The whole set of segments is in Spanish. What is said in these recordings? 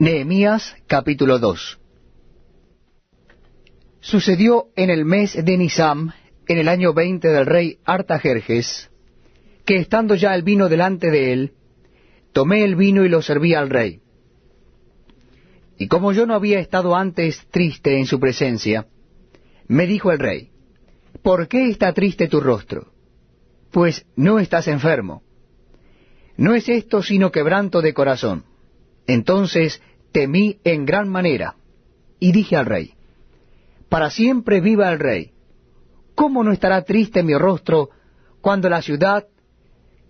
Nehemías capítulo 2 Sucedió en el mes de Nisam, en el año veinte del rey Artajerjes, que estando ya el vino delante de él, tomé el vino y lo serví al rey. Y como yo no había estado antes triste en su presencia, me dijo el rey, ¿por qué está triste tu rostro? Pues no estás enfermo. No es esto sino quebranto de corazón. Entonces temí en gran manera, y dije al rey, Para siempre viva el rey. ¿Cómo no estará triste mi rostro cuando la ciudad,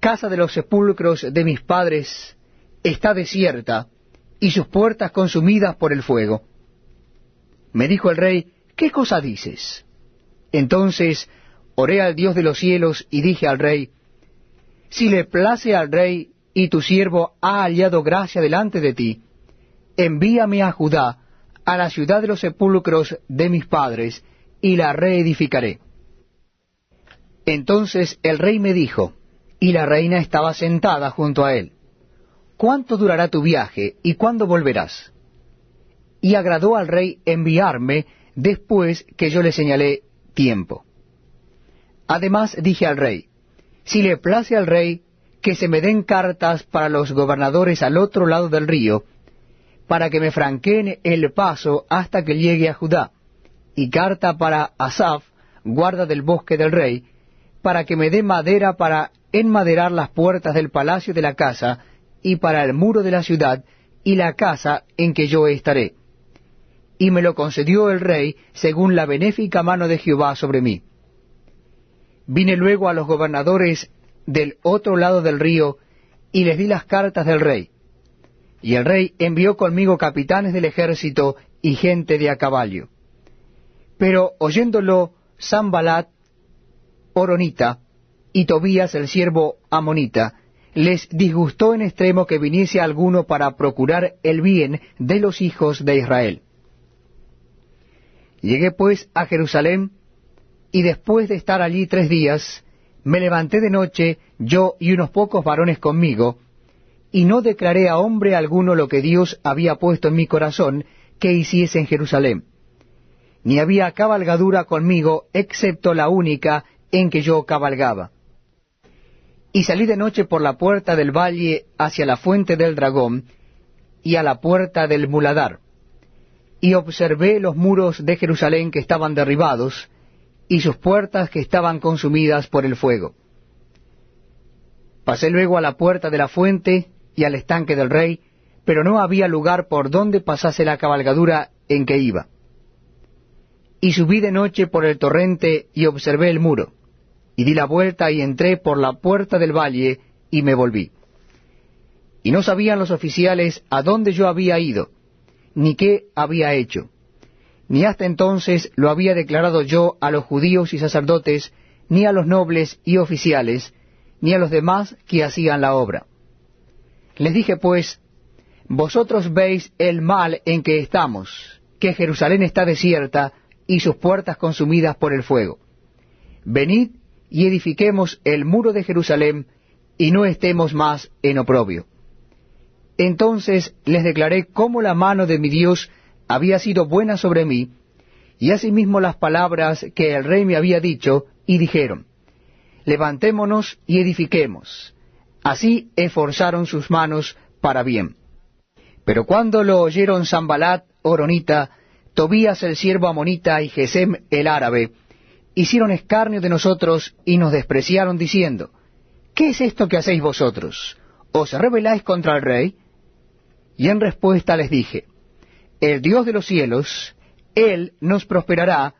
casa de los sepulcros de mis padres, está desierta y sus puertas consumidas por el fuego? Me dijo el rey, ¿qué cosa dices? Entonces oré al Dios de los cielos y dije al rey, Si le place al rey y tu siervo ha hallado gracia delante de ti, envíame a Judá, a la ciudad de los sepulcros de mis padres, y la reedificaré. Entonces el rey me dijo, y la reina estaba sentada junto a él, ¿cuánto durará tu viaje y cuándo volverás? Y agradó al rey enviarme después que yo le señalé tiempo. Además dije al rey, si le place al rey, que se me den cartas para los gobernadores al otro lado del río, para que me franqueen el paso hasta que llegue a Judá, y carta para Asaf, guarda del bosque del rey, para que me dé madera para enmaderar las puertas del palacio de la casa, y para el muro de la ciudad, y la casa en que yo estaré. Y me lo concedió el rey según la benéfica mano de Jehová sobre mí. Vine luego a los gobernadores del otro lado del río, y les di las cartas del rey. Y el rey envió conmigo capitanes del ejército y gente de a caballo. Pero oyéndolo Sambalat, Oronita, y Tobías el siervo Amonita, les disgustó en extremo que viniese alguno para procurar el bien de los hijos de Israel. Llegué pues a Jerusalén, y después de estar allí tres días, me levanté de noche, yo y unos pocos varones conmigo, y no declaré a hombre alguno lo que Dios había puesto en mi corazón que hiciese en Jerusalén. Ni había cabalgadura conmigo, excepto la única en que yo cabalgaba. Y salí de noche por la puerta del valle hacia la fuente del dragón, y a la puerta del muladar, y observé los muros de Jerusalén que estaban derribados, y sus puertas que estaban consumidas por el fuego. Pasé luego a la puerta de la fuente y al estanque del rey, pero no había lugar por donde pasase la cabalgadura en que iba. Y subí de noche por el torrente y observé el muro, y di la vuelta y entré por la puerta del valle y me volví. Y no sabían los oficiales a dónde yo había ido, ni qué había hecho ni hasta entonces lo había declarado yo a los judíos y sacerdotes, ni a los nobles y oficiales, ni a los demás que hacían la obra. Les dije pues, Vosotros veis el mal en que estamos, que Jerusalén está desierta y sus puertas consumidas por el fuego. Venid y edifiquemos el muro de Jerusalén, y no estemos más en oprobio. Entonces les declaré cómo la mano de mi Dios había sido buena sobre mí, y asimismo las palabras que el rey me había dicho, y dijeron, levantémonos y edifiquemos. Así esforzaron sus manos para bien. Pero cuando lo oyeron Zambalat, Oronita, Tobías el siervo amonita y Gesem el árabe, hicieron escarnio de nosotros y nos despreciaron diciendo, ¿qué es esto que hacéis vosotros? ¿Os rebeláis contra el rey? Y en respuesta les dije, el Dios de los cielos, Él nos prosperará